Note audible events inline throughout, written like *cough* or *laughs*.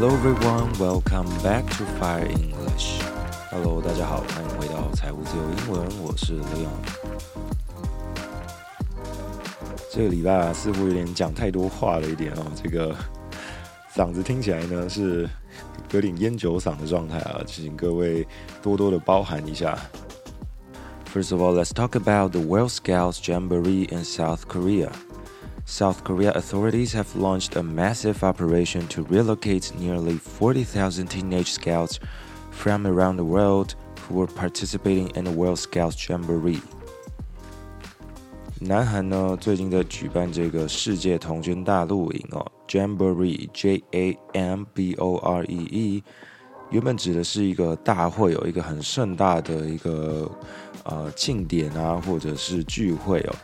Hello everyone, welcome back to Fire English. Hello，大家好，欢迎回到财务自由英文，我是 Leon。这个礼拜啊，似乎有点讲太多话了一点哦，这个嗓子听起来呢是有点烟酒嗓的状态啊，请各位多多的包涵一下。First of *laughs* all, let's talk about the World Scouts Jamboree in South Korea. South Korea authorities have launched a massive operation to relocate nearly 40,000 teenage scouts from around the world who were participating in the World Scouts Jamboree. 南韩呢，最近在举办这个世界童军大露营哦，Jamboree，J A M B O R E E，原本指的是一个大会，有一个很盛大的一个呃庆典啊，或者是聚会哦。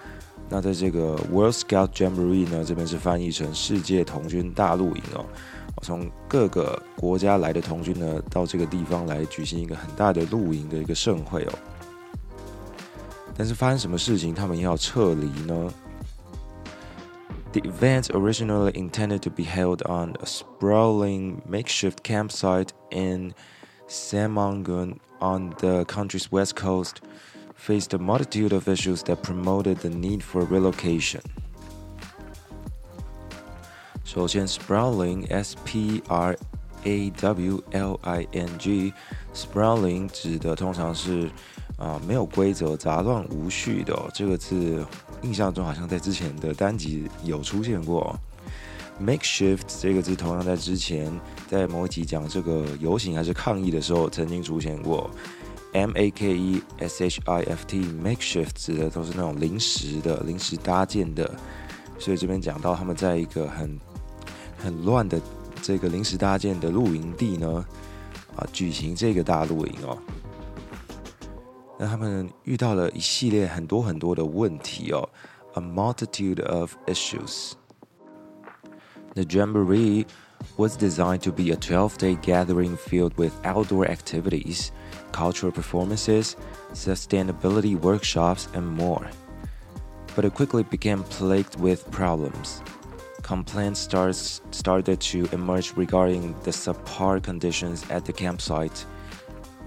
那在这个 World Scout Jamboree 呢，这边是翻译成世界童军大露营哦。从各个国家来的童军呢，到这个地方来举行一个很大的露营的一个盛会哦。但是发生什么事情，他们要撤离呢？The event originally intended to be held on a sprawling makeshift campsite in Saemangeum on the country's west coast faced a multitude of issues that promoted the need for relocation. 首先，sprawling s p r a w l i n g sprawling 指的通常是啊没有规则、杂乱无序的、哦、这个字，印象中好像在之前的单集有出现过。Makeshift 这个字同样在之前在某一集讲这个游行还是抗议的时候曾经出现过。 M A K E S H I F T makeshift 指的都是那种临时的、临时搭建的，所以这边讲到他们在一个很很乱的这个临时搭建的露营地呢，啊，举行这个大露营哦。那他们遇到了一系列很多很多的问题哦，a multitude of issues。The jamboree was designed to be a 12-day gathering filled with outdoor activities cultural performances, sustainability workshops, and more. But it quickly became plagued with problems. Complaints starts, started to emerge regarding the subpar conditions at the campsite,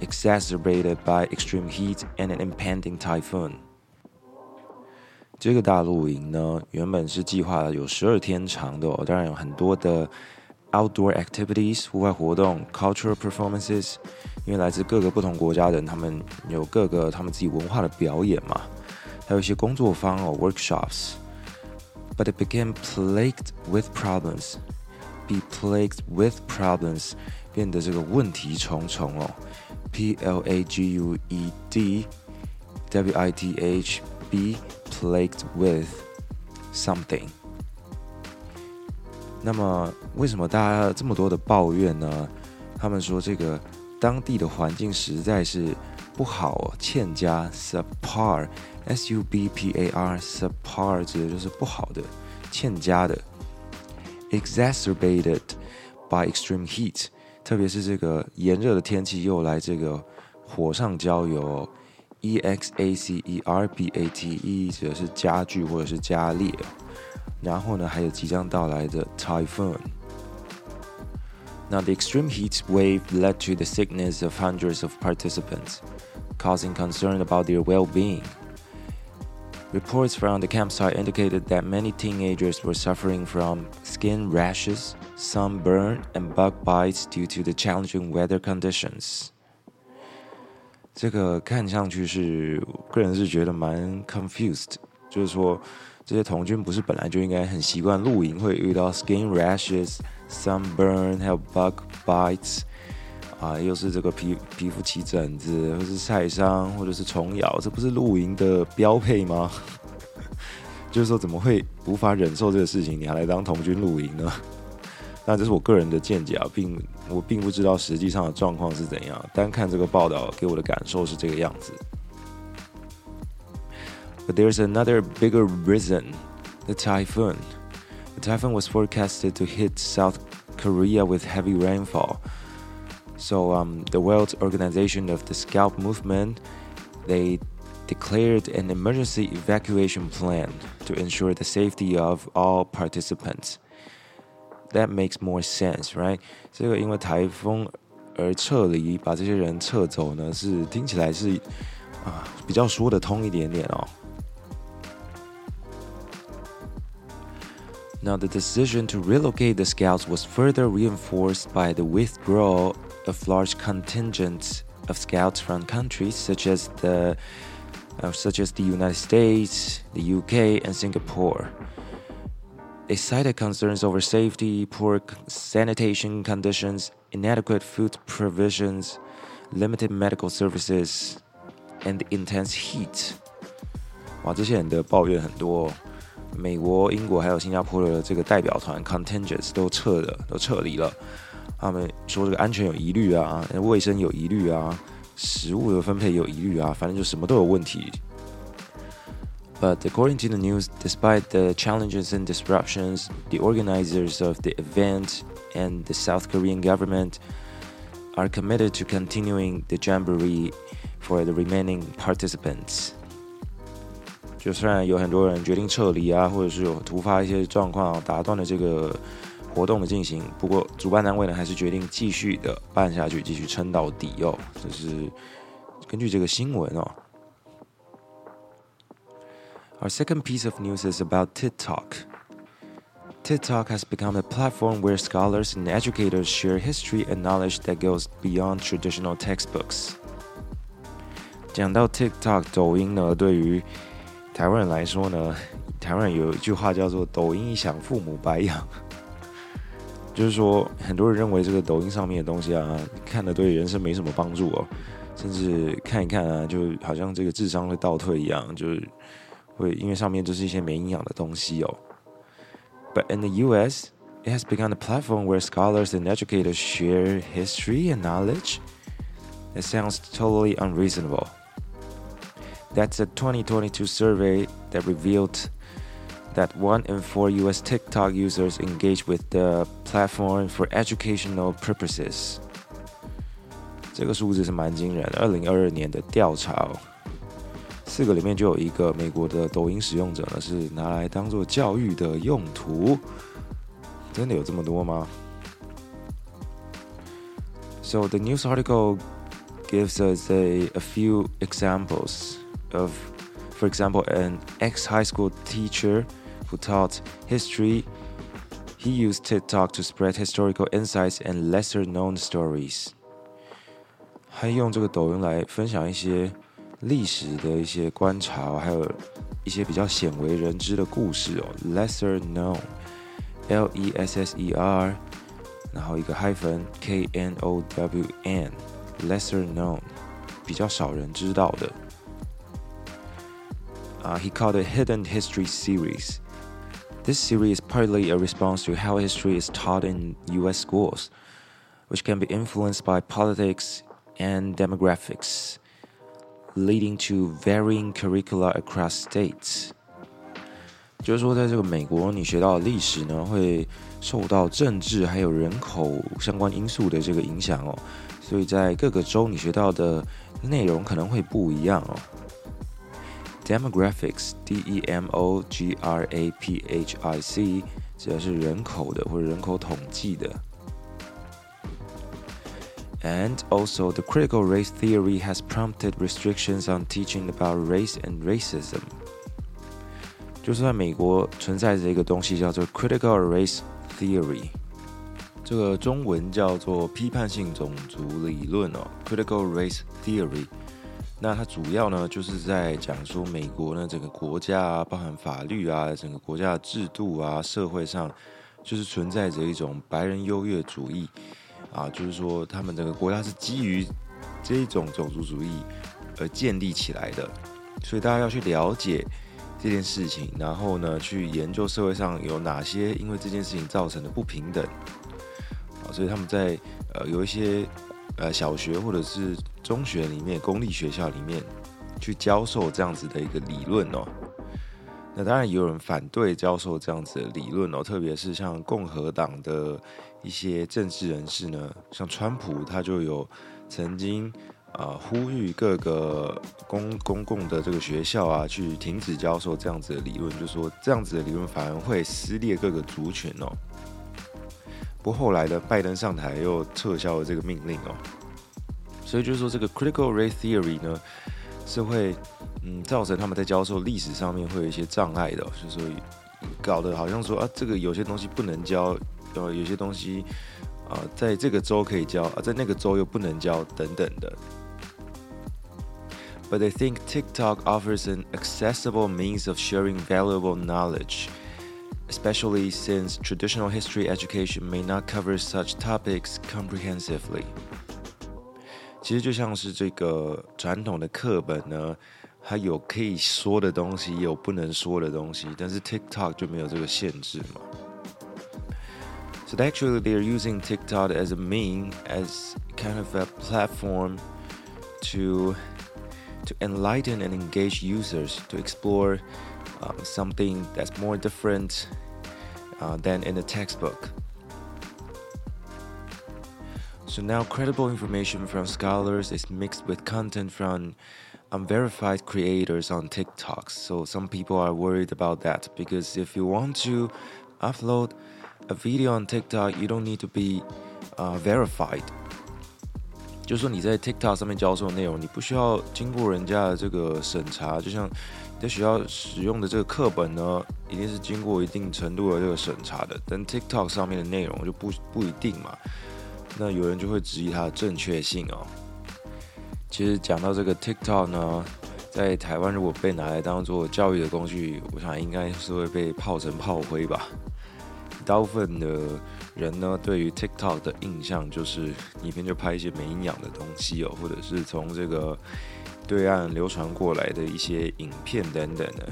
exacerbated by extreme heat and an impending typhoon. 这个大露营呢，原本是计划有十二天长的、哦，当然有很多的 outdoor activities 户外活动，cultural performances，因为来自各个不同国家的人，他们有各个他们自己文化的表演嘛，还有一些工作坊哦，workshops。But it became plagued with problems. Be plagued with problems，变得这个问题重重哦。P L A G U E D W I T H be plagued with something。 那么，为什么大家这么多的抱怨呢？他们说这个当地的环境实在是不好，欠佳，subpar，s u b p a r，subpar 指的就是不好的，欠佳的，exacerbated by extreme heat，特别是这个炎热的天气又来这个火上浇油，e x a c e r b a t e 指的是加剧或者是加烈。然后呢，还有即将到来的 typhoon。Now, the extreme heat wave led to the sickness of hundreds of participants, causing concern about their well being. Reports from the campsite indicated that many teenagers were suffering from skin rashes, sunburn, and bug bites due to the challenging weather conditions. 这个看上去是，个人是觉得蛮 confused，就是说。 这些童军不是本来就应该很习惯露营，会遇到 skin rashes、sunburn，还有 bug bites，啊，又是这个皮皮肤起疹子，或是晒伤，或者是虫咬，这不是露营的标配吗？*laughs* 就是说，怎么会无法忍受这个事情，你还来当童军露营呢？*laughs* 那这是我个人的见解啊，并我并不知道实际上的状况是怎样，单看这个报道给我的感受是这个样子。But there's another bigger reason the typhoon. The typhoon was forecasted to hit South Korea with heavy rainfall. So um, the World Organization of the Scout Movement, they declared an emergency evacuation plan to ensure the safety of all participants. That makes more sense, right? 这个因为台风而撤离，把这些人撤走呢，是听起来是啊比较说得通一点点哦。Now, the decision to relocate the scouts was further reinforced by the withdrawal of large contingents of scouts from countries such as the uh, such as the United States, the UK, and Singapore. They cited concerns over safety, poor sanitation conditions, inadequate food provisions, limited medical services, and intense heat. 哇，这些人的抱怨很多、哦。 美国、英国还有新加坡的这个代表团 contingents 都撤了，都撤离了。他们说这个安全有疑虑啊，卫生有疑虑啊，食物的分配有疑虑啊，反正就什么都有问题。But according to the news, despite the challenges and disruptions, the organizers of the event and the South Korean government are committed to continuing the jamboree for the remaining participants. 就虽然有很多人决定撤离啊，或者是有突发一些状况打断了这个活动的进行，不过主办单位呢还是决定继续的办下去，继续撑到底哦。这是根据这个新闻哦。Our second piece of news is about TikTok. TikTok has become a platform where scholars and educators share history and knowledge that goes beyond traditional textbooks. 讲到 TikTok 抖音呢，对于台湾人来说呢，台湾人有一句话叫做“抖音一响，父母白养”，就是说，很多人认为这个抖音上面的东西啊，看的对人生没什么帮助哦，甚至看一看啊，就好像这个智商会倒退一样，就是会因为上面就是一些没营养的东西哦。But in the U.S., it has become a platform where scholars and educators share history and knowledge. It sounds totally unreasonable. That's a 2022 survey that revealed that one in four US TikTok users engage with the platform for educational purposes. 这个数字是蛮惊人的。二零二二年的调查哦，四个里面就有一个美国的抖音使用者呢是拿来当做教育的用途。真的有这么多吗？So the news article gives us a, a few examples of, for example, an ex high school teacher who taught history. He used TikTok to spread historical insights and lesser known stories. 还用这个抖音来分享一些历史的一些观察，还有一些比较鲜为人知的故事哦。Lesser known，L E S S E R，然后一个 hyphen K N O W N，lesser known，比较少人知道的。 uh, he called it Hidden History Series. This series is partly a response to how history is taught in US schools, which can be influenced by politics and demographics, leading to varying curricula across states. 就是说，在这个美国，你学到的历史呢，会受到政治还有人口相关因素的这个影响哦，所以在各个州你学到的内容可能会不一样哦。 demographics, D E M O G R A P H I C，指的是人口的或者人口统计的。And also, the critical race theory has prompted restrictions on teaching about race and racism. 就是在美国存在着一个东西叫做 critical race theory，这个中文叫做批判性种族理论哦，critical race theory。 那它主要呢，就是在讲说美国呢整个国家啊，包含法律啊，整个国家的制度啊，社会上就是存在着一种白人优越主义啊，就是说他们整个国家是基于这种种族主义而建立起来的，所以大家要去了解这件事情，然后呢去研究社会上有哪些因为这件事情造成的不平等啊，所以他们在呃有一些。呃，小学或者是中学里面，公立学校里面去教授这样子的一个理论哦。那当然也有人反对教授这样子的理论哦，特别是像共和党的一些政治人士呢，像川普他就有曾经啊呼吁各个公公共的这个学校啊，去停止教授这样子的理论，就说这样子的理论反而会撕裂各个族群哦。不过后来呢，拜登上台又撤销了这个命令哦。所以就是说，这个 critical race theory 呢，是会嗯造成他们在教授历史上面会有一些障碍的，就是说搞得好像说啊，这个有些东西不能教，呃，有些东西啊，在这个州可以教，啊，在那个州又不能教等等的。But they think TikTok offers an accessible means of sharing valuable knowledge. especially since traditional history education may not cover such topics comprehensively. 其实就像是这个传统的课本呢，它有可以说的东西，也有不能说的东西，但是 TikTok 就没有这个限制嘛。So actually, they're using TikTok as a mean, as kind of a platform to to enlighten and engage users to explore um, something that's more different uh, than in the textbook. So now credible information from scholars is mixed with content from unverified creators on TikTok. So some people are worried about that because if you want to upload a video on TikTok, you don't need to be uh, verified. 就是说你在 TikTok 上面教授的内容，你不需要经过人家的这个审查，就像 在学校使用的这个课本呢，一定是经过一定程度的这个审查的。但 TikTok 上面的内容就不不一定嘛，那有人就会质疑它的正确性哦。其实讲到这个 TikTok 呢，在台湾如果被拿来当做教育的工具，我想应该是会被泡成炮灰吧。大部分的人呢，对于 TikTok 的印象就是里面就拍一些没营养的东西哦，或者是从这个对岸流传过来的一些影片等等的。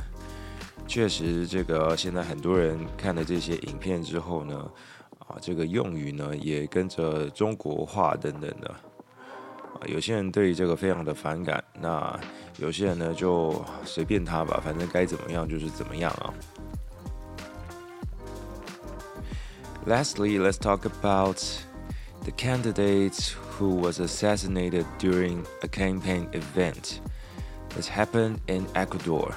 确实，这个现在很多人看了这些影片之后呢，啊，这个用语呢也跟着中国化等等的。啊，有些人对于这个非常的反感，那有些人呢就随便他吧，反正该怎么样就是怎么样啊。Lastly, let's talk about the candidates. Who was assassinated during a campaign event. This happened in Ecuador.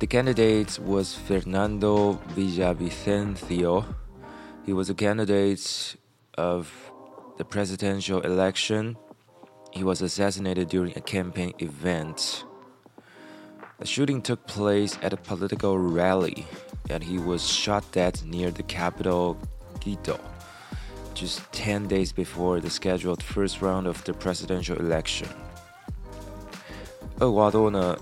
The candidate was Fernando Villavicencio. He was a candidate of the presidential election. He was assassinated during a campaign event. The shooting took place at a political rally and he was shot dead near the capital, Quito, just 10 days before the scheduled first round of the presidential election. 厄瓜多呢，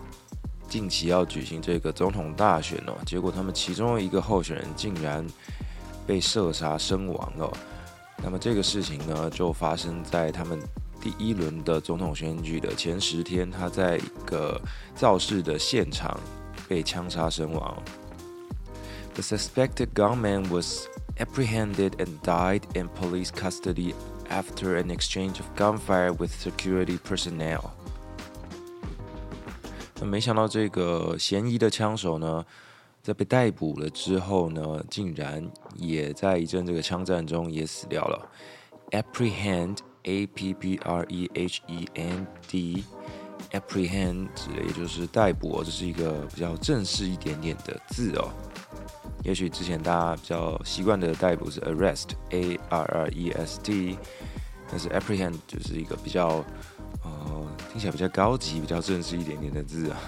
近期要举行这个总统大选哦，结果他们其中一个候选人竟然被射杀身亡了。那么这个事情呢，就发生在他们第一轮的总统选举的前十天，他在一个造势的现场被枪杀身亡。The suspected gunman was apprehended and died in police custody after an exchange of gunfire with security personnel. 那没想到，这个嫌疑的枪手呢，在被逮捕了之后呢，竟然也在一阵这个枪战中也死掉了。Apprehend, A P P R E H E N D, apprehend 指的也就是逮捕，这是一个比较正式一点点的字哦。 也许之前大家比较习惯的逮捕是 arrest，a r r e s t，但是 apprehend 就是一个比较呃听起来比较高级、比较正式一点点的字啊。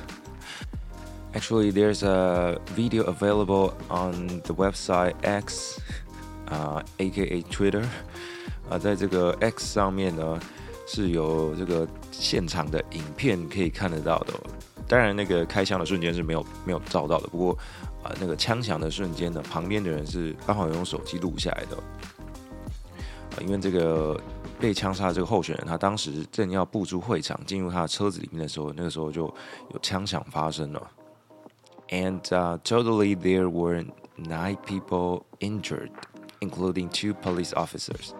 Actually, there's a video available on the website X, uh, aka Twitter. 啊，在这个 X 上面呢，是有这个现场的影片可以看得到的。当然，那个开枪的瞬间是没有没有照到的。不过，啊，那个枪响的瞬间呢，旁边的人是刚好用手机录下来的。啊，因为这个被枪杀的这个候选人，他当时正要步出会场，进入他的车子里面的时候，那个时候就有枪响发生了。And totally, there were nine people injured, including two police officers.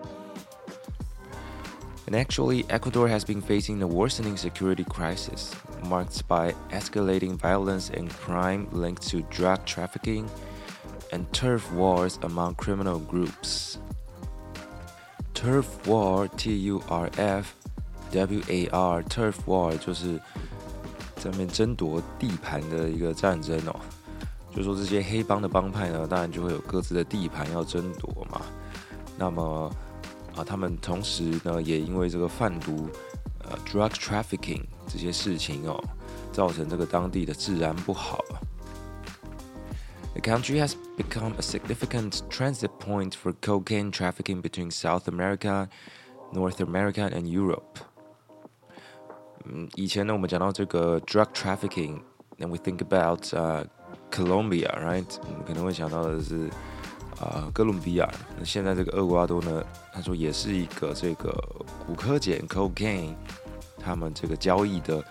And actually, Ecuador has been facing a worsening security crisis, marked by escalating violence and crime linked to drug trafficking and turf wars among criminal groups. Turf war, T U R F W A R, turf war 就是在面争夺地盘的一个战争哦。就说这些黑帮的帮派呢，当然就会有各自的地盘要争夺嘛。 那么 啊，他们同时呢，也因为这个贩毒，呃，drug trafficking 这些事情哦，造成这个当地的治安不好。The country has become a significant transit point for cocaine trafficking between South America, North America, and Europe. 嗯，以前呢，我们讲到这个 drug trafficking，then we think about uh Colombia，right？我们可能会想到的是。 啊，哥伦比亚。那现在这个厄瓜多呢？他说也是一个这个古柯碱 （cocaine） 他们这个交易的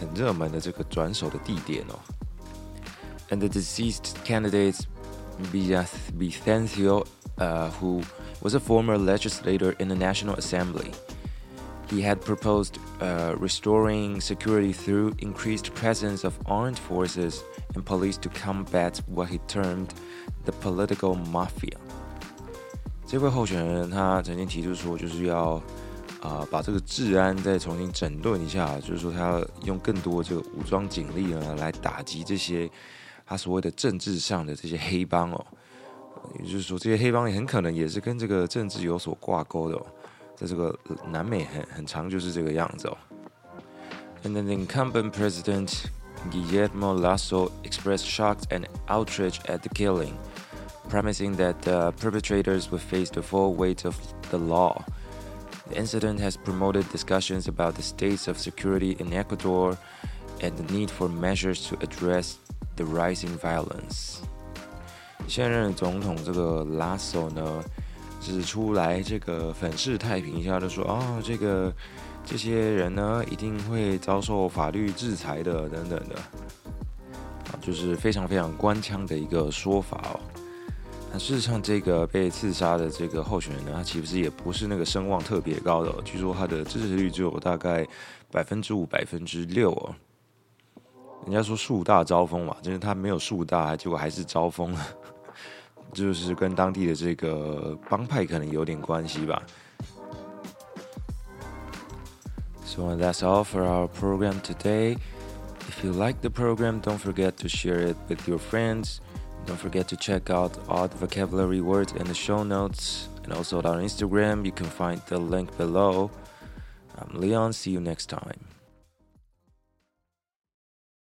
很热门的这个转手的地点哦。And the deceased candidate Vicencio, uh, who was a former legislator in the National Assembly. He had proposed uh, restoring security through increased presence of armed forces and police to combat what he termed the political mafia。这位候选人他曾经提出说，就是要啊、把这个治安再重新整顿一下，就是说他要用更多这个武装警力呢来打击这些他所谓的政治上的这些黑帮哦。也就是说，这些黑帮也很可能也是跟这个政治有所挂钩的、哦，在这个南美很很长就是这个样子哦。And then the incumbent president Guillermo Lasso expressed shock and outrage at the killing, promising that the perpetrators would face the full weight of the law. The incident has promoted discussions about the states of security in Ecuador and the need for measures to address the rising violence. 现任总统这个拉索呢，是出来这个粉饰太平一下，就说哦，这个 这些人呢一定会遭受法律制裁的，等等的，啊，就是非常非常官腔的一个说法哦。那事实上，这个被刺杀的这个候选人呢，他其实也不是那个声望特别高的，据说他的支持率只有大概百分之五、百分之六哦。人家说树大招风嘛，就是他没有树大，结果还是招风了，*laughs* 就是跟当地的这个帮派可能有点关系吧。So that's all for our program today. If you like the program, don't forget to share it with your friends. Don't forget to check out all the vocabulary words in the show notes and also on our Instagram. You can find the link below. I'm Leon. See you next time.